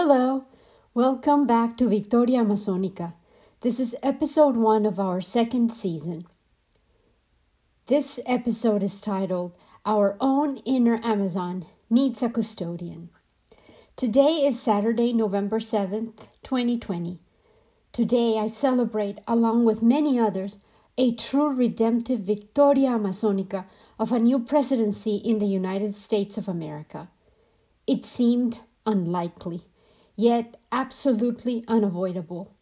Hello, welcome back to Victoria Amazonica. This is episode one of our second season. This episode is titled Our Own Inner Amazon Needs a Custodian. Today is Saturday, November 7th, 2020. Today I celebrate, along with many others, a true redemptive Victoria Amazonica of a new presidency in the United States of America. It seemed unlikely, yet absolutely unavoidable.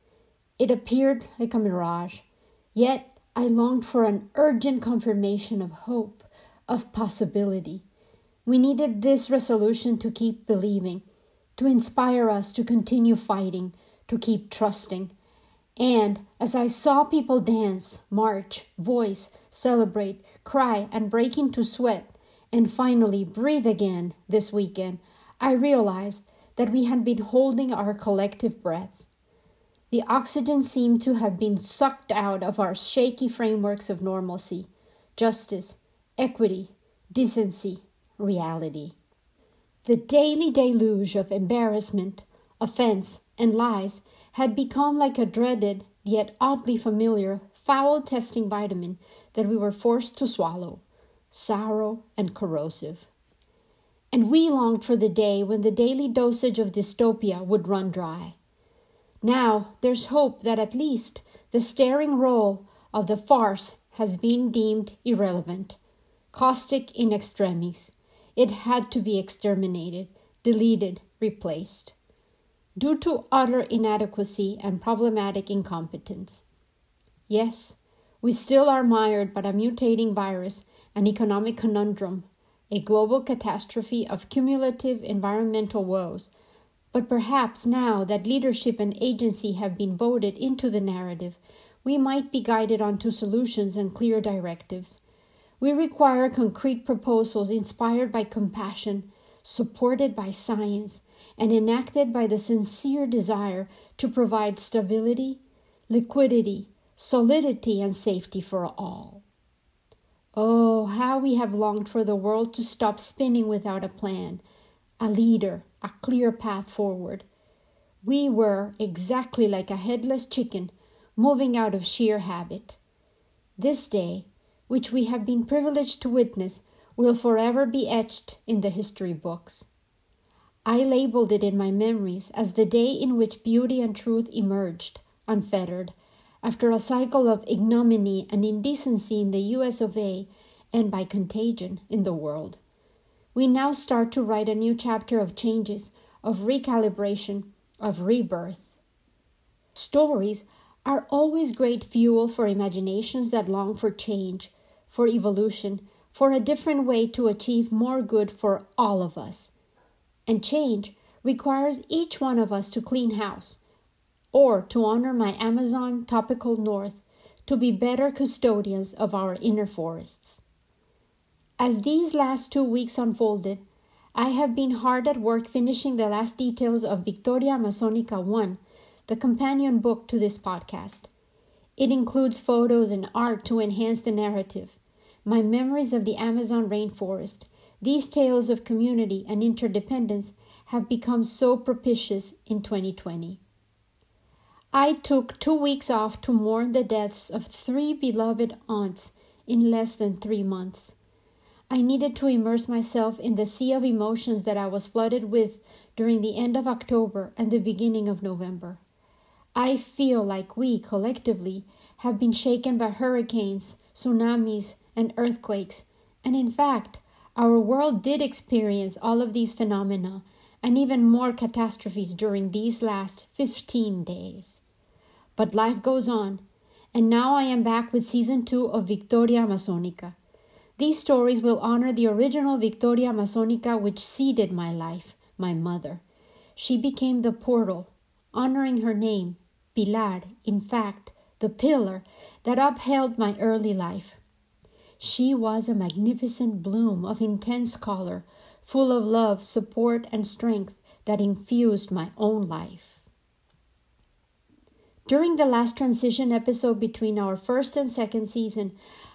It appeared like a mirage, yet I longed for an urgent confirmation of hope, of possibility. We needed this resolution to keep believing, to inspire us to continue fighting, to keep trusting. And as I saw people dance, march, voice, celebrate, cry, and break into sweat, and finally breathe again this weekend, I realized that we had been holding our collective breath. The oxygen seemed to have been sucked out of our shaky frameworks of normalcy, justice, equity, decency, reality. The daily deluge of embarrassment, offense, and lies had become like a dreaded, yet oddly familiar, foul testing vitamin that we were forced to swallow, sour and corrosive. And we longed for the day when the daily dosage of dystopia would run dry. Now there's hope that at least the staring role of the farce has been deemed irrelevant, caustic in extremis. It had to be exterminated, deleted, replaced. Due to utter inadequacy and problematic incompetence. Yes, we still are mired by a mutating virus, an economic conundrum, a global catastrophe of cumulative environmental woes. But perhaps now that leadership and agency have been voted into the narrative, we might be guided onto solutions and clear directives. We require concrete proposals inspired by compassion, supported by science, and enacted by the sincere desire to provide stability, liquidity, solidity, and safety for all. Oh, how we have longed for the world to stop spinning without a plan, a leader, a clear path forward. We were exactly like a headless chicken moving out of sheer habit. This day, which we have been privileged to witness, will forever be etched in the history books. I labeled it in my memories as the day in which beauty and truth emerged, unfettered, after a cycle of ignominy and indecency in the US of A and by contagion in the world. We now start to write a new chapter of changes, of recalibration, of rebirth. Stories are always great fuel for imaginations that long for change, for evolution, for a different way to achieve more good for all of us. And change requires each one of us to clean house, or to honor my Amazon topical north to be better custodians of our inner forests. As these last two weeks unfolded, I have been hard at work finishing the last details of Victoria Amazonica 1, the companion book to this podcast. It includes photos and art to enhance the narrative, my memories of the Amazon rainforest. These tales of community and interdependence have become so propitious in 2020. I took two weeks off to mourn the deaths of three beloved aunts in less than three months. I needed to immerse myself in the sea of emotions that I was flooded with during the end of October and the beginning of November. I feel like we, collectively, have been shaken by hurricanes, tsunamis, and earthquakes, and in fact, our world did experience all of these phenomena and even more catastrophes during these last 15 days. But life goes on, and now I am back with season two of Victoria Amazonica. These stories will honor the original Victoria Amazonica which seeded my life, my mother. She became the portal, honoring her name, Pilar, in fact, the pillar that upheld my early life. She was a magnificent bloom of intense color, full of love, support, and strength that infused my own life. During the last transition episode between our first and second season,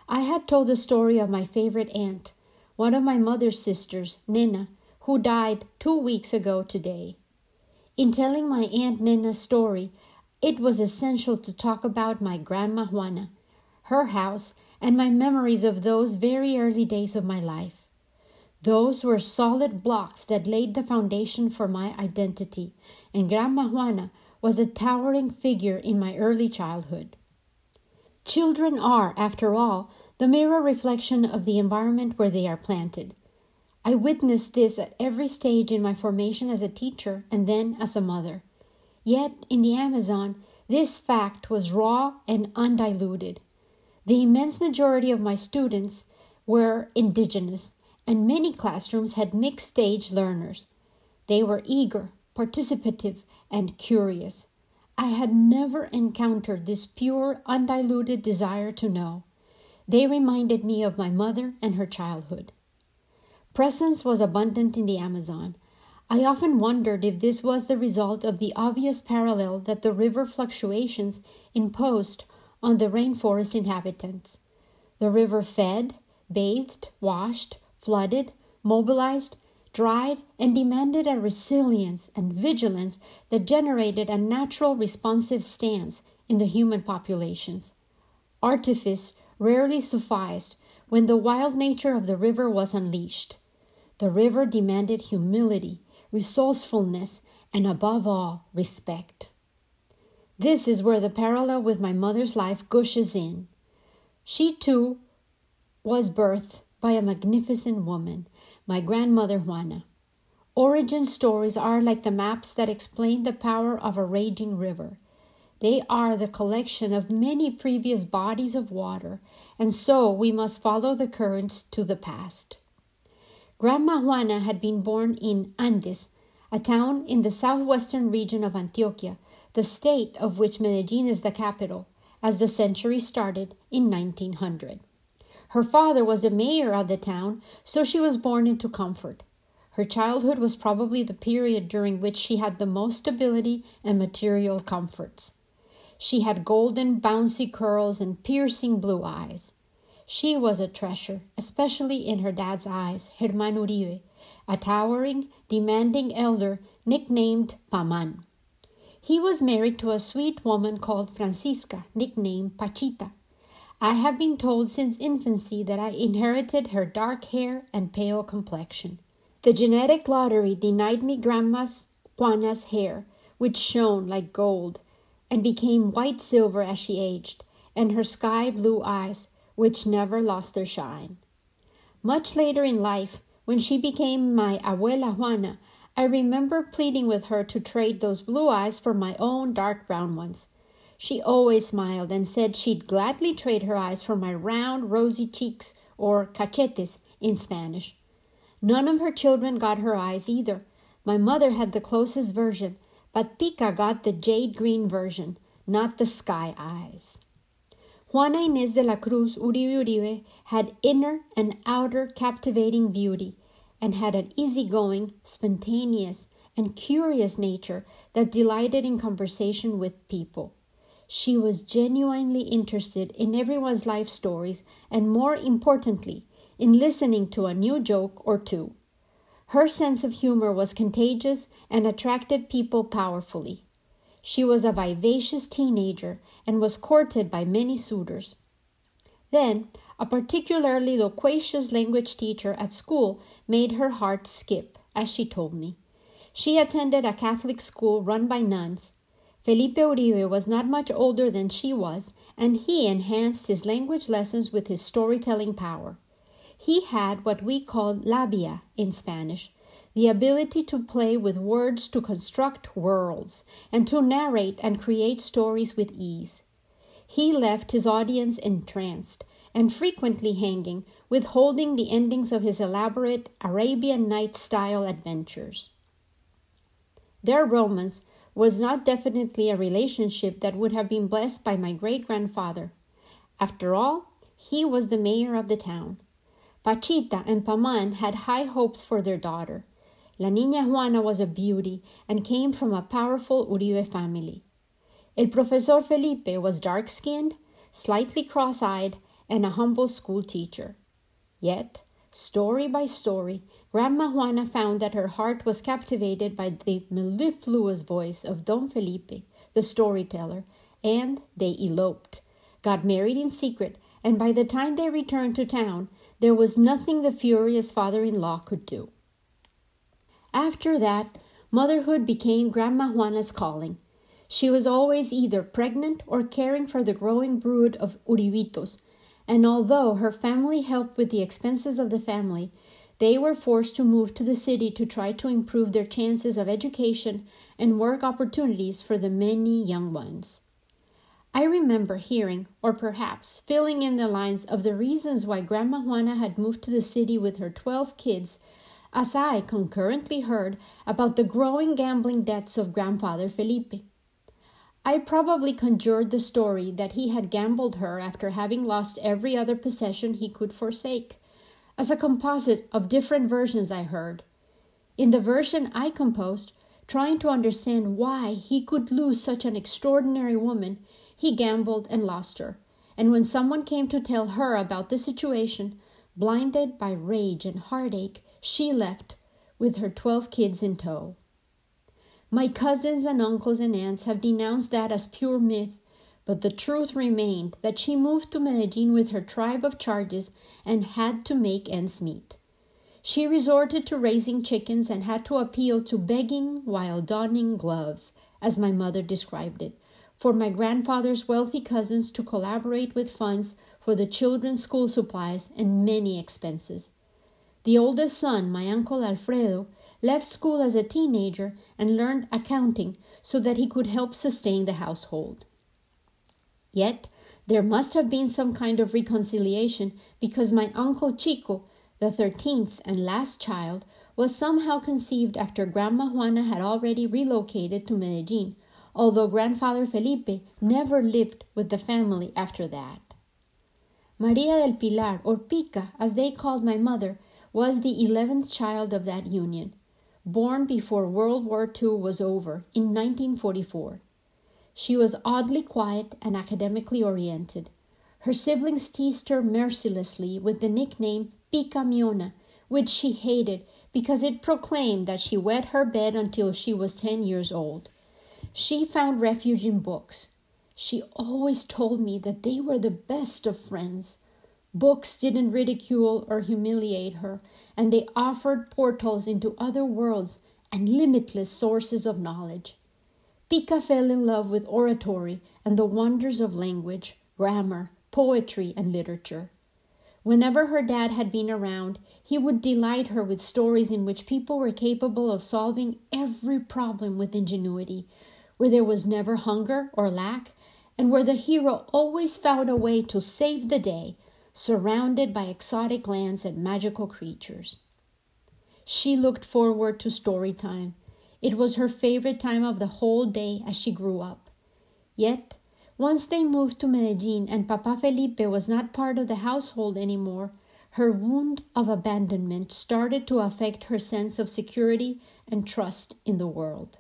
I had told the story of my favorite aunt, one of my mother's sisters, Nina, who died two weeks ago today. In telling my Aunt Nina's story, it was essential to talk about my Grandma Juana, her house, and my memories of those very early days of my life. Those were solid blocks that laid the foundation for my identity, and Grandma Juana was a towering figure in my early childhood. Children are, after all, the mirror reflection of the environment where they are planted. I witnessed this at every stage in my formation as a teacher and then as a mother. Yet, in the Amazon, this fact was raw and undiluted. The immense majority of my students were indigenous, and many classrooms had mixed stage learners. They were eager, participative, and curious. I had never encountered this pure, undiluted desire to know. They reminded me of my mother and her childhood. Presence was abundant in the Amazon. I often wondered if this was the result of the obvious parallel that the river fluctuations imposed on the rainforest inhabitants. The river fed, bathed, washed, flooded, mobilized, dried, and demanded a resilience and vigilance that generated a natural responsive stance in the human populations. Artifice rarely sufficed when the wild nature of the river was unleashed. The river demanded humility, resourcefulness, and above all, respect. This is where the parallel with my mother's life gushes in. She too was birthed by a magnificent woman, my grandmother Juana. Origin stories are like the maps that explain the power of a raging river. They are the collection of many previous bodies of water, and so we must follow the currents to the past. Grandma Juana had been born in Andes, a town in the southwestern region of Antioquia, the state of which Medellin is the capital, as the century started in 1900. Her father was the mayor of the town, so she was born into comfort. Her childhood was probably the period during which she had the most stability and material comforts. She had golden, bouncy curls and piercing blue eyes. She was a treasure, especially in her dad's eyes, Herman Uribe, a towering, demanding elder nicknamed Paman. He was married to a sweet woman called Francisca, nicknamed Pachita. I have been told since infancy that I inherited her dark hair and pale complexion. The genetic lottery denied me Grandma's Juana's hair, which shone like gold and became white silver as she aged, and her sky blue eyes, which never lost their shine. Much later in life, when she became my abuela Juana, I remember pleading with her to trade those blue eyes for my own dark brown ones. She always smiled and said she'd gladly trade her eyes for my round, rosy cheeks, or cachetes in Spanish. None of her children got her eyes either. My mother had the closest version, but Pica got the jade green version, not the sky eyes. Juana Inés de la Cruz Uribe Uribe had inner and outer captivating beauty and had an easygoing, spontaneous, and curious nature that delighted in conversation with people. She was genuinely interested in everyone's life stories and, more importantly, in listening to a new joke or two. Her sense of humor was contagious and attracted people powerfully. She was a vivacious teenager and was courted by many suitors. Then, a particularly loquacious language teacher at school made her heart skip, as she told me. She attended a Catholic school run by nuns. Felipe Uribe was not much older than she was, and he enhanced his language lessons with his storytelling power. He had what we call labia in Spanish, the ability to play with words to construct worlds and to narrate and create stories with ease. He left his audience entranced and frequently hanging, withholding the endings of his elaborate Arabian Night style adventures. Their romance was not definitely a relationship that would have been blessed by my great grandfather. After all, he was the mayor of the town. Pachita and Paman had high hopes for their daughter. La Niña Juana was a beauty and came from a powerful Uribe family. El Profesor Felipe was dark skinned, slightly cross eyed, and a humble school teacher. Yet, story by story, Grandma Juana found that her heart was captivated by the mellifluous voice of Don Felipe, the storyteller, and they eloped, got married in secret, and by the time they returned to town, there was nothing the furious father in law could do. After that, motherhood became Grandma Juana's calling. She was always either pregnant or caring for the growing brood of Uribitos, and although her family helped with the expenses of the family, they were forced to move to the city to try to improve their chances of education and work opportunities for the many young ones. I remember hearing, or perhaps filling in the lines of the reasons why Grandma Juana had moved to the city with her twelve kids, as I concurrently heard about the growing gambling debts of Grandfather Felipe. I probably conjured the story that he had gambled her after having lost every other possession he could forsake, as a composite of different versions I heard. In the version I composed, trying to understand why he could lose such an extraordinary woman, he gambled and lost her. And when someone came to tell her about the situation, blinded by rage and heartache, she left with her twelve kids in tow. My cousins and uncles and aunts have denounced that as pure myth, but the truth remained that she moved to Medellin with her tribe of charges and had to make ends meet. She resorted to raising chickens and had to appeal to begging while donning gloves, as my mother described it, for my grandfather's wealthy cousins to collaborate with funds for the children's school supplies and many expenses. The oldest son, my uncle Alfredo, left school as a teenager and learned accounting so that he could help sustain the household. Yet, there must have been some kind of reconciliation because my uncle Chico, the thirteenth and last child, was somehow conceived after Grandma Juana had already relocated to Medellin, although grandfather Felipe never lived with the family after that. Maria del Pilar, or Pica, as they called my mother, was the eleventh child of that union, born before World War II was over in 1944. She was oddly quiet and academically oriented. Her siblings teased her mercilessly with the nickname Pica Miona, which she hated because it proclaimed that she wet her bed until she was 10 years old. She found refuge in books. She always told me that they were the best of friends. Books didn't ridicule or humiliate her, and they offered portals into other worlds and limitless sources of knowledge. Pica fell in love with oratory and the wonders of language, grammar, poetry, and literature. Whenever her dad had been around, he would delight her with stories in which people were capable of solving every problem with ingenuity, where there was never hunger or lack, and where the hero always found a way to save the day, surrounded by exotic lands and magical creatures. She looked forward to story time. It was her favorite time of the whole day as she grew up. Yet, once they moved to Medellin and Papa Felipe was not part of the household anymore, her wound of abandonment started to affect her sense of security and trust in the world.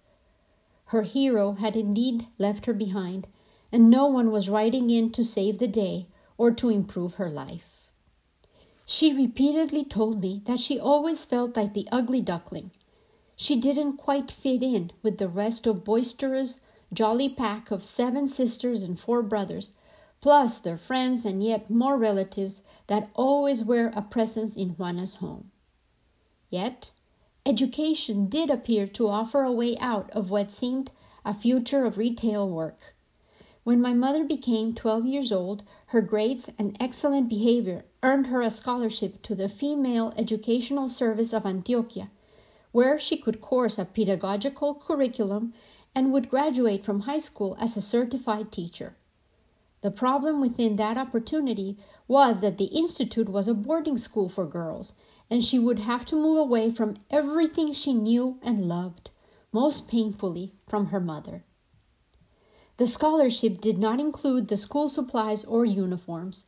Her hero had indeed left her behind, and no one was riding in to save the day or to improve her life. She repeatedly told me that she always felt like the ugly duckling. She didn't quite fit in with the rest of boisterous, jolly pack of seven sisters and four brothers, plus their friends and yet more relatives that always were a presence in Juana's home. Yet Education did appear to offer a way out of what seemed a future of retail work. When my mother became 12 years old, her grades and excellent behavior earned her a scholarship to the Female Educational Service of Antioquia, where she could course a pedagogical curriculum and would graduate from high school as a certified teacher. The problem within that opportunity was that the institute was a boarding school for girls and she would have to move away from everything she knew and loved, most painfully from her mother. The scholarship did not include the school supplies or uniforms.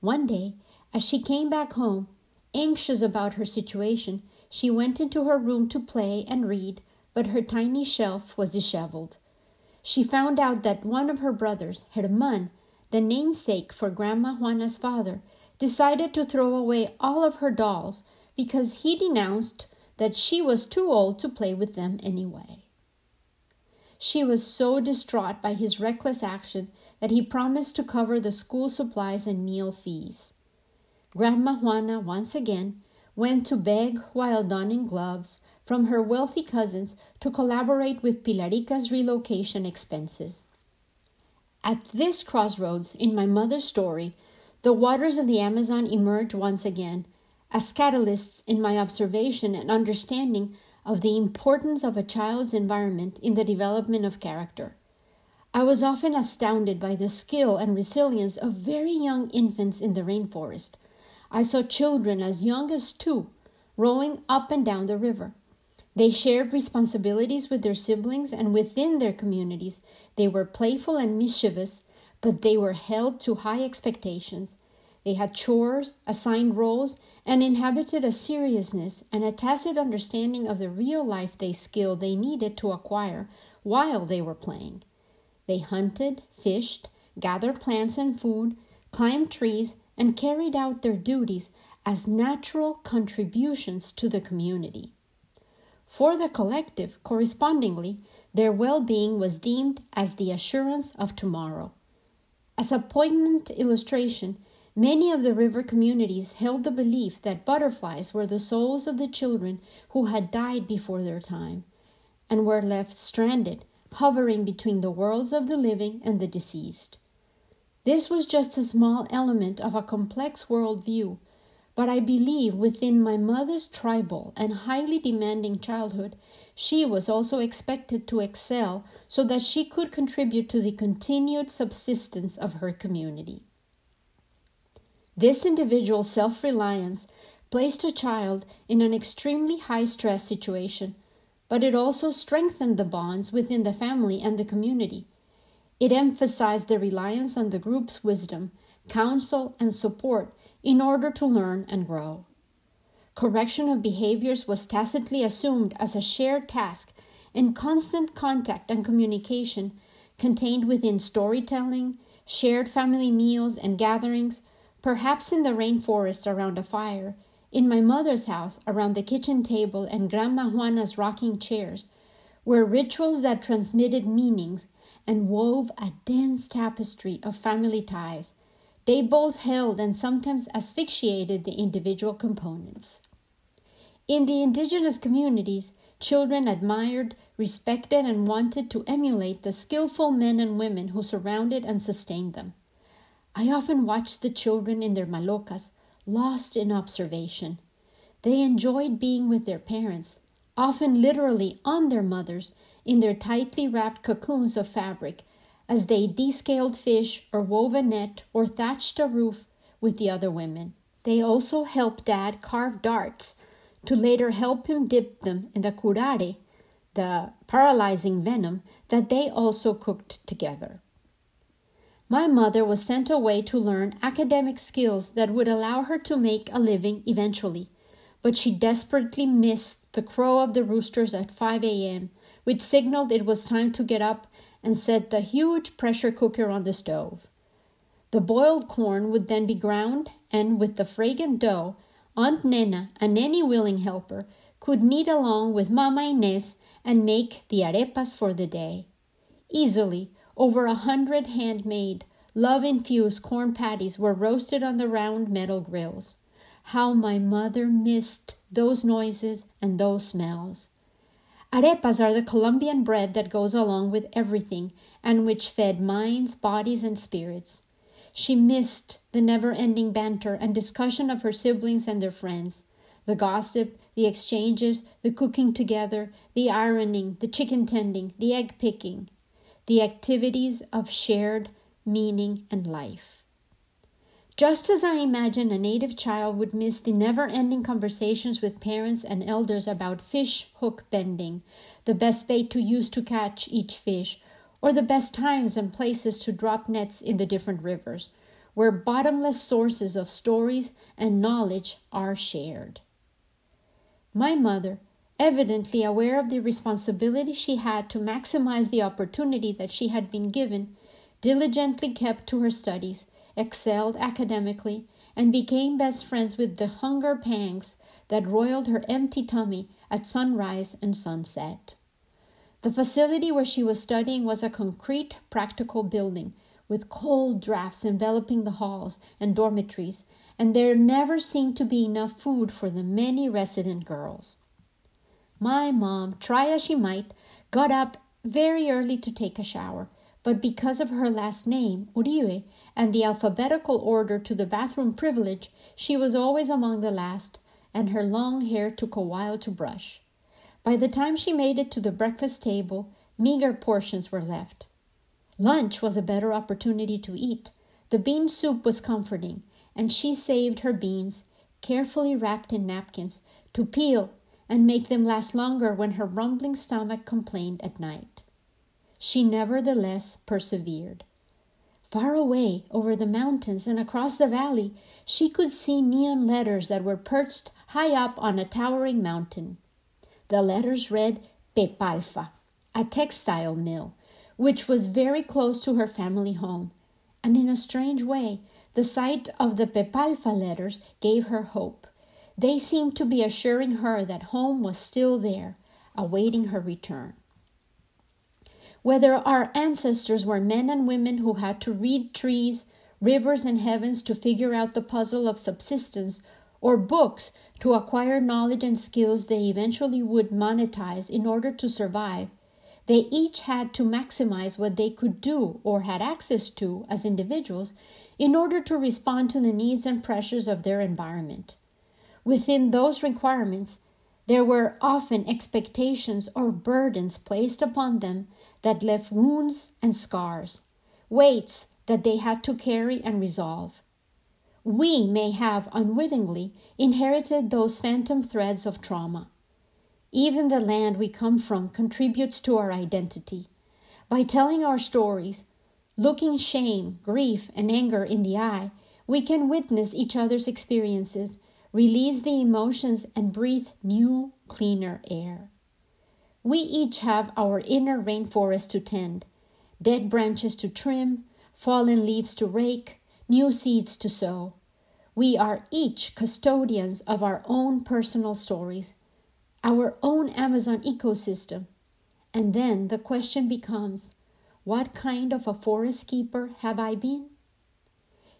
One day, as she came back home, anxious about her situation, she went into her room to play and read, but her tiny shelf was disheveled. She found out that one of her brothers, Herman, the namesake for Grandma Juana's father, decided to throw away all of her dolls because he denounced that she was too old to play with them anyway. She was so distraught by his reckless action that he promised to cover the school supplies and meal fees. Grandma Juana once again went to beg while donning gloves from her wealthy cousins to collaborate with Pilarica's relocation expenses. At this crossroads in my mother's story, the waters of the Amazon emerge once again as catalysts in my observation and understanding of the importance of a child's environment in the development of character. I was often astounded by the skill and resilience of very young infants in the rainforest. I saw children as young as two rowing up and down the river. They shared responsibilities with their siblings and within their communities. They were playful and mischievous, but they were held to high expectations. They had chores, assigned roles, and inhabited a seriousness and a tacit understanding of the real life they skill they needed to acquire while they were playing. They hunted, fished, gathered plants and food, climbed trees, and carried out their duties as natural contributions to the community. For the collective, correspondingly, their well being was deemed as the assurance of tomorrow. As a poignant illustration, many of the river communities held the belief that butterflies were the souls of the children who had died before their time and were left stranded, hovering between the worlds of the living and the deceased. This was just a small element of a complex worldview but I believe within my mother's tribal and highly demanding childhood, she was also expected to excel so that she could contribute to the continued subsistence of her community. This individual self reliance placed a child in an extremely high stress situation, but it also strengthened the bonds within the family and the community. It emphasized the reliance on the group's wisdom, counsel, and support in order to learn and grow. Correction of behaviors was tacitly assumed as a shared task, and constant contact and communication contained within storytelling, shared family meals and gatherings, perhaps in the rainforest around a fire, in my mother's house around the kitchen table and Grandma Juana's rocking chairs, were rituals that transmitted meanings and wove a dense tapestry of family ties they both held and sometimes asphyxiated the individual components. In the indigenous communities, children admired, respected, and wanted to emulate the skillful men and women who surrounded and sustained them. I often watched the children in their malocas, lost in observation. They enjoyed being with their parents, often literally on their mothers, in their tightly wrapped cocoons of fabric, as they descaled fish or wove a net or thatched a roof with the other women. They also helped Dad carve darts to later help him dip them in the curare, the paralyzing venom that they also cooked together. My mother was sent away to learn academic skills that would allow her to make a living eventually, but she desperately missed the crow of the roosters at 5 a.m., which signaled it was time to get up and set the huge pressure cooker on the stove. The boiled corn would then be ground, and with the fragrant dough, Aunt Nena and any willing helper could knead along with Mama Inez and make the arepas for the day. Easily, over a hundred handmade, love infused corn patties were roasted on the round metal grills. How my mother missed those noises and those smells. Arepas are the Colombian bread that goes along with everything and which fed minds, bodies, and spirits. She missed the never ending banter and discussion of her siblings and their friends, the gossip, the exchanges, the cooking together, the ironing, the chicken tending, the egg picking, the activities of shared meaning and life. Just as I imagine a native child would miss the never ending conversations with parents and elders about fish hook bending, the best bait to use to catch each fish, or the best times and places to drop nets in the different rivers, where bottomless sources of stories and knowledge are shared. My mother, evidently aware of the responsibility she had to maximize the opportunity that she had been given, diligently kept to her studies excelled academically, and became best friends with the hunger pangs that roiled her empty tummy at sunrise and sunset. The facility where she was studying was a concrete, practical building with cold drafts enveloping the halls and dormitories, and there never seemed to be enough food for the many resident girls. My mom, try as she might, got up very early to take a shower, but because of her last name, Uribe, and the alphabetical order to the bathroom privilege, she was always among the last, and her long hair took a while to brush. By the time she made it to the breakfast table, meager portions were left. Lunch was a better opportunity to eat. The bean soup was comforting, and she saved her beans, carefully wrapped in napkins, to peel and make them last longer when her rumbling stomach complained at night. She nevertheless persevered. Far away over the mountains and across the valley, she could see neon letters that were perched high up on a towering mountain. The letters read Pepalfa, a textile mill, which was very close to her family home. And in a strange way, the sight of the Pepalfa letters gave her hope. They seemed to be assuring her that home was still there, awaiting her return. Whether our ancestors were men and women who had to read trees, rivers, and heavens to figure out the puzzle of subsistence, or books to acquire knowledge and skills they eventually would monetize in order to survive, they each had to maximize what they could do or had access to as individuals in order to respond to the needs and pressures of their environment. Within those requirements, there were often expectations or burdens placed upon them that left wounds and scars, weights that they had to carry and resolve. We may have unwittingly inherited those phantom threads of trauma. Even the land we come from contributes to our identity. By telling our stories, looking shame, grief, and anger in the eye, we can witness each other's experiences, release the emotions, and breathe new, cleaner air. We each have our inner rainforest to tend, dead branches to trim, fallen leaves to rake, new seeds to sow. We are each custodians of our own personal stories our own Amazon ecosystem. And then the question becomes what kind of a forest keeper have I been?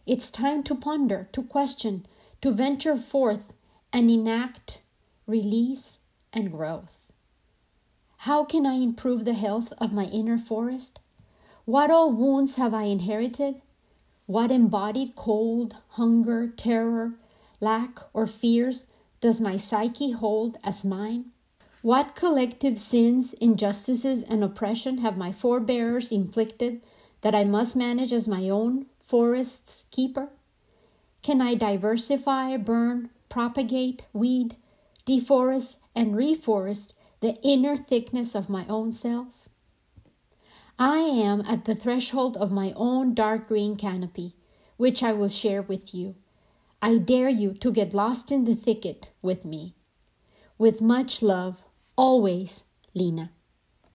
It's time to ponder, to question, to venture forth and enact release and growth. How can I improve the health of my inner forest? What all wounds have I inherited? What embodied cold, hunger, terror, lack, or fears does my psyche hold as mine? What collective sins, injustices, and oppression have my forebears inflicted that I must manage as my own forest's keeper? Can I diversify, burn, propagate, weed, deforest, and reforest the inner thickness of my own self? I am at the threshold of my own dark green canopy, which I will share with you. I dare you to get lost in the thicket with me. With much love, always, Lena.